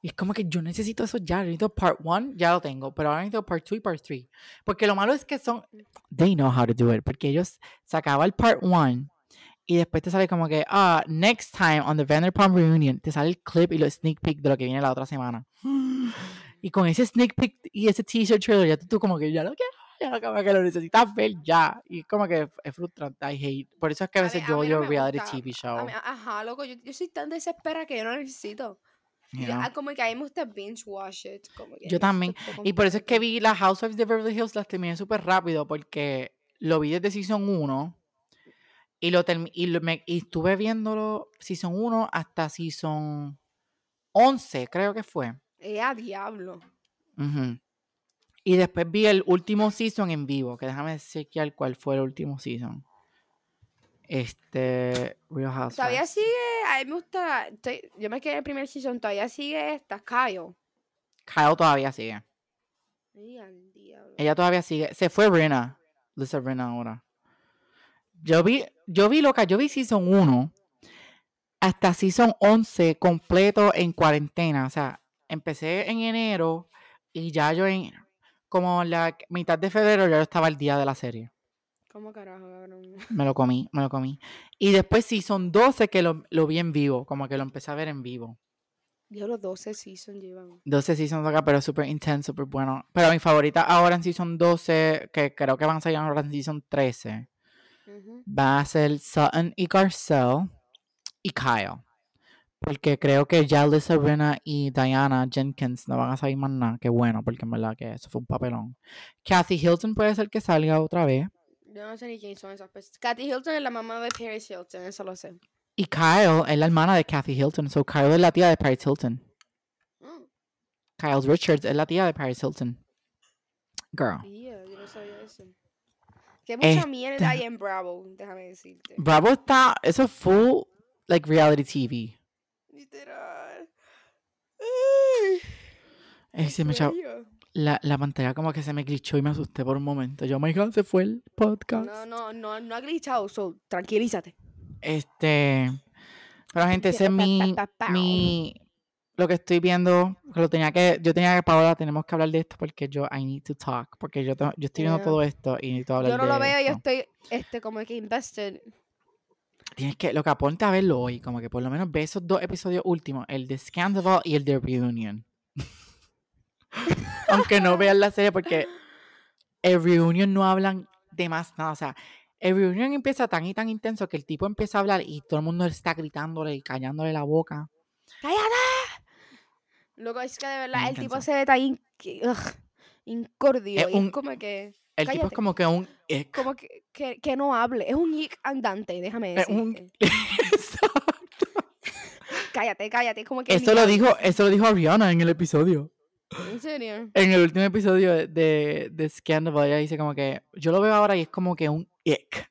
Y es como que yo necesito eso ya. Necesito part 1, ya lo tengo, pero ahora necesito part 2 y part 3. Porque lo malo es que son. They know how to do it. Porque ellos sacaban el part 1 y después te sale como que, ah, next time on the Vanderpump Reunion, te sale el clip y los sneak peek de lo que viene la otra semana. Y con ese sneak peek y ese teaser trailer, ya tú, tú como que ya lo quiero, como que lo necesitas ver ya. Y como que es frustrante, I hate. Por eso es que a veces a yo no odio me reality. TV show. mí- ajá, loco, yo, yo soy tan desesperada que yo no necesito. you Ya, know. como que a mí me gusta binge watch it. Como que Yo también. Y por eso es que vi las Housewives de Beverly Hills, las terminé súper rápido porque lo vi desde Season 1 y, lo y, lo- me- y estuve viéndolo Season 1 hasta Season 11, creo que fue. Eh, a diablo. Ujú. Y después vi el último season en vivo, que déjame chequear cuál fue el último season. Este, Real Housewives. Todavía sigue, a mí me gusta, estoy- yo me quedé en el primer season, todavía sigue esta, Kyle. Kyle todavía sigue. Ella todavía sigue. Se fue Rena. Lisa Rena ahora. Yo vi, yo vi loca, yo vi season 1 hasta season 11 completo en cuarentena. O sea, empecé en enero y ya yo en como la mitad de febrero ya yo estaba el día de la serie. ¿Cómo carajo, cabrón? Me lo comí, me lo comí. Y después season 12 que lo, lo vi en vivo, como que lo empecé a ver en vivo. Diablo, 12 seasons llevan. 12 seasons acá, pero súper intenso, súper bueno. Pero mi favorita ahora en season 12, que creo que van a salir ahora en season 13, Ujú. va a ser Sutton y Garcelle y Kyle. Porque creo que ya Lisa Rinna y Diana Jenkins no van a salir más nada. Qué bueno, porque en verdad que eso fue un papelón. Kathy Hilton puede ser que salga otra vez. Yo no sé ni quién son esas personas. Kathy Hilton es la mamá de Paris Hilton, eso lo sé. Y Kyle es la hermana de Kathy Hilton. So Kyle es la tía de Paris Hilton. Mm, Kyle Richards es la tía de Paris Hilton. Girl. yeah, yo no sabía eso. Que mucha Esta- mierda hay en Bravo, déjame decirte. Bravo está, eso es full, like, reality TV. Literal. Ay, se me ¿en echó- la, la pantalla como que se me glitchó y me asusté por un momento. Yo, oh my god, se fue el podcast. No, no, no, no ha glitchado, so tranquilízate. Este, pero gente, ese es mi, mi, lo que estoy viendo, que lo tenía que, yo tenía que, Paola, tenemos que hablar de esto porque yo, I need to talk, porque yo, yo estoy viendo Yeah. todo esto y necesito hablar Yo no de lo veo, yo esto. estoy este, como que invested. Tienes que, lo que aponte a verlo hoy, como que por lo menos ve esos dos episodios últimos, el de Scandal y el de Reunion. Aunque no vean la serie porque el Reunion no hablan de más nada, o sea, el Reunion empieza tan y tan intenso que el tipo empieza a hablar y todo el mundo está gritándole y callándole la boca. ¡Cállate! Loco, es que de verdad el tipo se ve tan incordio. Es un- es como que, El tipo es Cállate. como que un ick. como que, que, que no hable. Es un ick andante, déjame Es decirte. un- Exacto. Cállate, cállate. Como que. Eso lo dijo, eso lo dijo Ariana en el episodio. ¿En serio? En el último episodio de, de, Scandal, ella dice como que yo lo veo ahora y es como que un ick.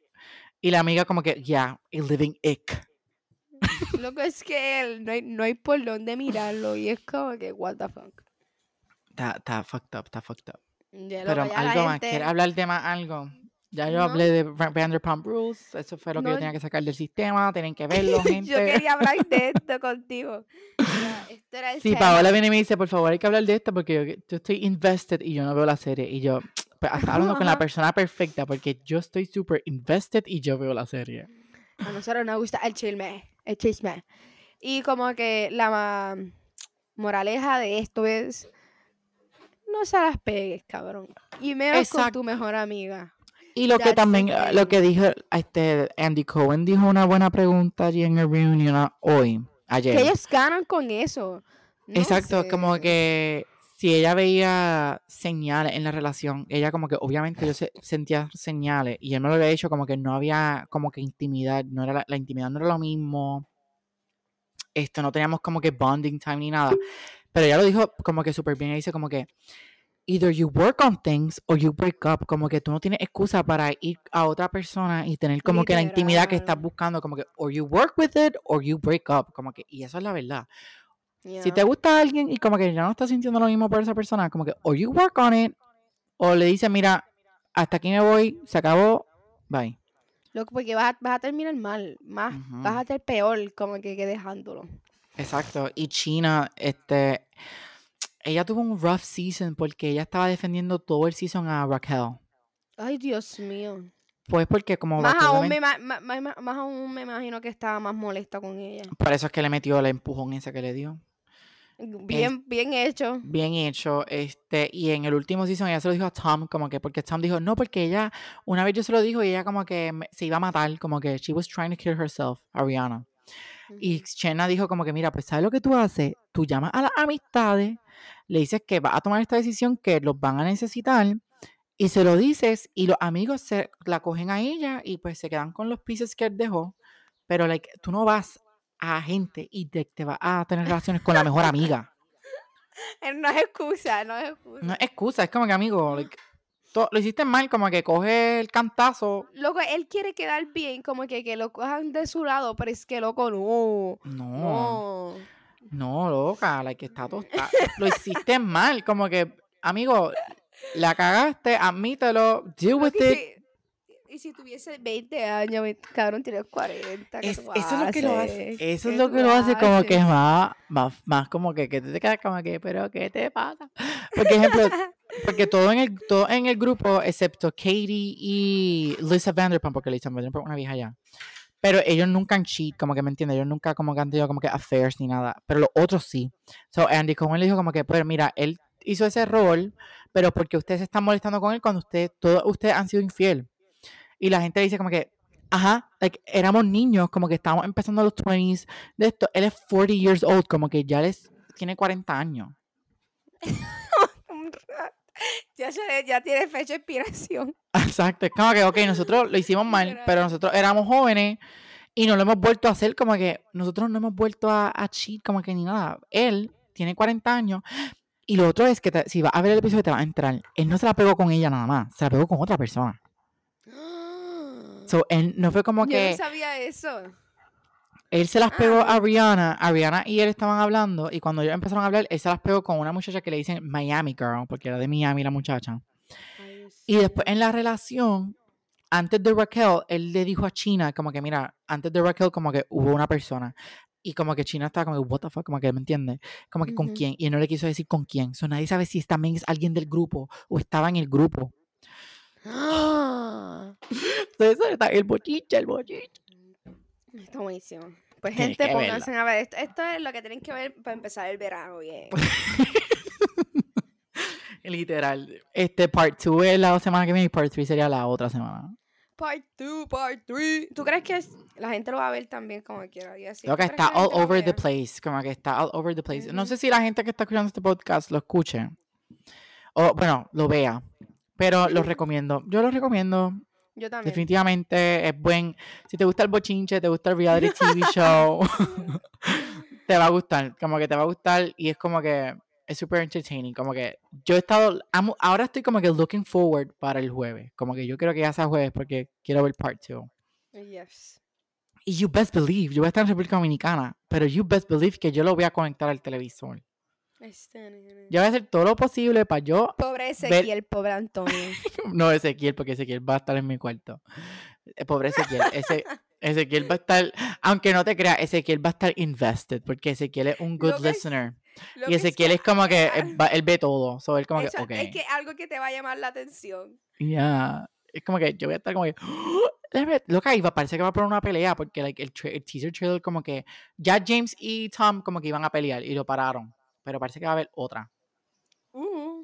Y la amiga como que, yeah, a living ick. Loco, es que él, no, hay, no hay por dónde mirarlo. Y es como que, what the fuck. Está fucked up, está fucked up. Ya, Pero la algo más, gente- ¿quieres hablar de más algo? Ya yo No. hablé de Vanderpump Rules, eso fue lo que yo No. tenía que sacar del sistema, tienen que verlo, gente. Yo quería hablar de esto contigo. Ya, este era el Si tema. Paola viene y me dice, por favor, hay que hablar de esto porque yo, yo estoy invested y yo no veo la serie. Y yo, pues, hasta hablando con la persona perfecta porque yo estoy súper invested y yo veo la serie. A nosotros nos gusta el chisme, el chisme. Y como que la ma- moraleja de esto es, no se las pegues, cabrón. Y menos con Exacto. tu mejor amiga. Y lo que That's también, lo que dijo este Andy Cohen, dijo una buena pregunta allí en el reunion ah, hoy, ayer. Que ellos ganan con eso. No Exacto, como sé. que si ella veía señales en la relación, ella como que obviamente yo se- sentía señales y él me lo había dicho como que no había como que intimidad, no era la, la intimidad no era lo mismo. Esto no teníamos como que bonding time ni nada. Pero ella lo dijo como que súper bien, ella dice como que either you work on things or you break up, como que tú no tienes excusa para ir a otra persona y tener como que la intimidad que estás buscando, como que or you work with it or you break up, como que y eso es la verdad. Si te gusta alguien y como que ya no estás sintiendo lo mismo por esa persona, como que o you work on it, o le dices, mira, hasta aquí me voy, se acabó, bye. Loco, porque vas a, vas a terminar mal. Más, vas a ser peor como que, que dejándolo. Exacto. Y China, este, ella tuvo un rough season porque ella estaba defendiendo todo el season a Raquel. Ay, Dios mío. Pues porque como Más Raquel aún, me, ma- ma- ma- más aún me imagino que estaba más molesta con ella. por eso es que le metió el empujón ese que le dio. Bien, bien hecho. Bien hecho, este, y en el último season ella se lo dijo a Tom, como que, porque Tom dijo, no, porque ella, una vez yo se lo dijo y ella como que se iba a matar, como que she was trying to kill herself, Ariana. Y Chena dijo como que, mira, pues ¿sabes lo que tú haces? Tú llamas a las amistades, le dices que vas a tomar esta decisión, que los van a necesitar, y se lo dices, y los amigos se la cogen a ella y pues se quedan con los pieces que él dejó. Pero like, tú no vas a gente y te, te vas a tener relaciones con la mejor amiga. No es excusa, no es excusa. No es excusa, es como que, amigo, like, to- lo hiciste mal, como que coge el cantazo. Loco, él quiere quedar bien, como que, que lo cojan de su lado, pero es que loco, no. No, No. no, loca, la que está tostada. Lo hiciste mal, como que, amigo, la cagaste, admítelo, deal with it. si- Y si tuviese 20 años, cabrón, tienes 40. ¿qué Es- eso es lo que lo hace, haces? eso es ¿Qué lo que lo hace como que haces? más, más, más como que, que tú te quedas como que, pero ¿qué te pasa? Porque ejemplo, porque todo en el, todo en el grupo, excepto Katie y Lisa Vanderpump, porque Lisa Vanderpump es una vieja ya. Pero ellos nunca han cheat, como que me entiendes, ellos nunca como que han tenido como que affairs ni nada, pero los otros sí. So Andy Cohen le dijo como que, pues mira, él hizo ese rol, pero porque ustedes se están molestando con él cuando ustedes, todos ustedes han sido infiel. Y la gente dice como que, ajá, like, éramos niños, como que estábamos empezando los 20s de esto. Él es 40 years old, como que ya les tiene 40 años. ya, ya tiene fecha de expiración. Exacto, es como que, ok, nosotros lo hicimos mal, pero nosotros éramos jóvenes y no lo hemos vuelto a hacer, como que nosotros no hemos vuelto a, a cheat, como que ni nada. Él tiene 40 años y lo otro es que te- si vas a ver el episodio te vas a entrar. Él no se la pegó con ella nada más, se la pegó con otra persona. So, él no fue como Yo que... no sabía eso. Él se las pegó Ah. a Rihanna, a Rihanna y él estaban hablando y cuando ellos empezaron a hablar, él se las pegó con una muchacha que le dicen Miami Girl, porque era de Miami la muchacha. Y después en la relación, antes de Raquel, él le dijo a China como que, mira, antes de Raquel como que hubo una persona. Y como que China estaba como que, what the fuck, como que, ¿me entiendes? Como que con quién. Y él no le quiso decir con quién. So nadie sabe si también es alguien del grupo o estaba en el grupo. Entonces el bochiche, el bochiche. Está buenísimo. Pues Tienes gente, pónganse a ver esto. Esto es lo que tienen que ver para empezar el verano bien. Literal. Este part 2 es la semana que viene y part 3 sería la otra semana. Part 2, part 3. ¿Tú crees que la gente lo va a ver también como quiera? Y así? Creo que ¿Tú crees está all over the place. Como que está all over the place. No sé si la gente que está escuchando este podcast lo escuche. O, bueno, lo vea. Pero lo recomiendo. Yo lo recomiendo. Yo también. Definitivamente es buen. Si te gusta el bochinche, te gusta el reality TV show, te va a gustar. Como que te va a gustar y es como que es super entertaining. Como que yo he estado. amo- ahora estoy como que looking forward para el jueves. Como que yo quiero que ya sea jueves porque quiero ver part 2. Yes. Y you best believe, yo voy a estar en República Dominicana, pero you best believe que yo lo voy a conectar al televisor. Este. Yo voy a hacer todo lo posible para yo. Pobre Ezequiel, pobre Antonio. No, Ezequiel, porque Ezequiel va a estar en mi cuarto. Eh, Pobre Ezequiel. Ese, Ezequiel va a estar, aunque no te creas, Ezequiel va a estar invested, porque Ezequiel es un good que listener. Y Ezequiel es como que él, va- él ve todo. So, él como que. Es que algo que te va a llamar la atención. Ya. Es como que yo voy a estar como que. déjame ver". Loca, iba, parece que va a poner una pelea porque like, el, tra- el teaser trailer, como que. Ya James y Tom, como que iban a pelear y lo pararon. Pero parece que va a haber otra. Uh,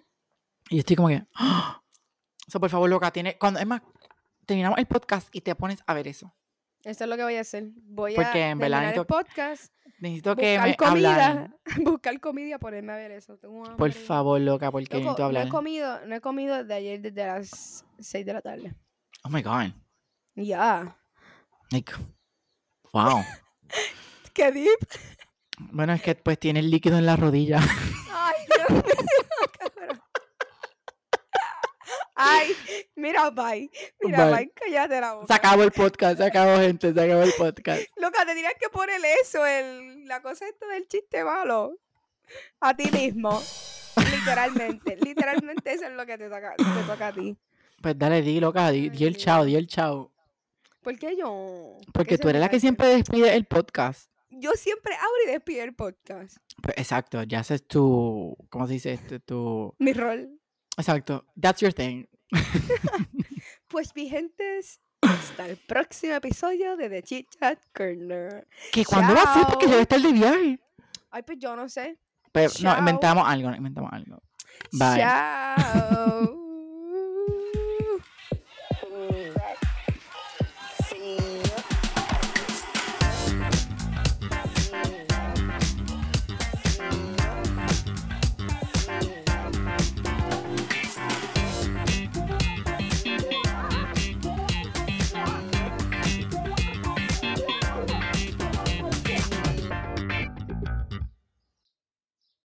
Y yo estoy como que. So, por favor, loca, tiene. Cuando, es más, terminamos el podcast y te pones a ver eso. eso es lo que voy a hacer. Voy Porque a en verdad terminar el necesito- podcast, Necesito que buscar me comida, hablar. buscar comida, ponerme a ver eso. Tengo Por favor, loca, porque Loco, necesito no hablar. he comido, no he comido de ayer desde las 6 de la tarde. Oh my god. Ya. Like, wow. Qué deep. Bueno, es que pues tiene el líquido en la rodilla. Ay, Dios mío, cabrón. Ay, mira, bye. Mira, Bye. bye, cállate la boca. Se acabó el podcast, se acabó, gente, se acabó el podcast. Loca, te tenías que poner eso, el, la cosa esta del chiste malo. A ti mismo. Literalmente. Literalmente eso es lo que te toca, te toca a ti. Pues dale, di, loca, di, di el chao, di el chao. ¿Por qué yo? Porque tú eres la que siempre despide el podcast. Yo siempre abro y despido el podcast. Pues exacto, ya haces tu, ¿cómo se dice? Este, tu, Mi rol. exacto, that's your thing. Pues, mi gentes, hasta el próximo episodio de The Chit Chat Corner. ¿Que cuándo va a ser? Porque yo voy a estar de viaje. Ay, pues yo no sé. Pero no, inventamos algo, inventamos algo. Bye. Chao.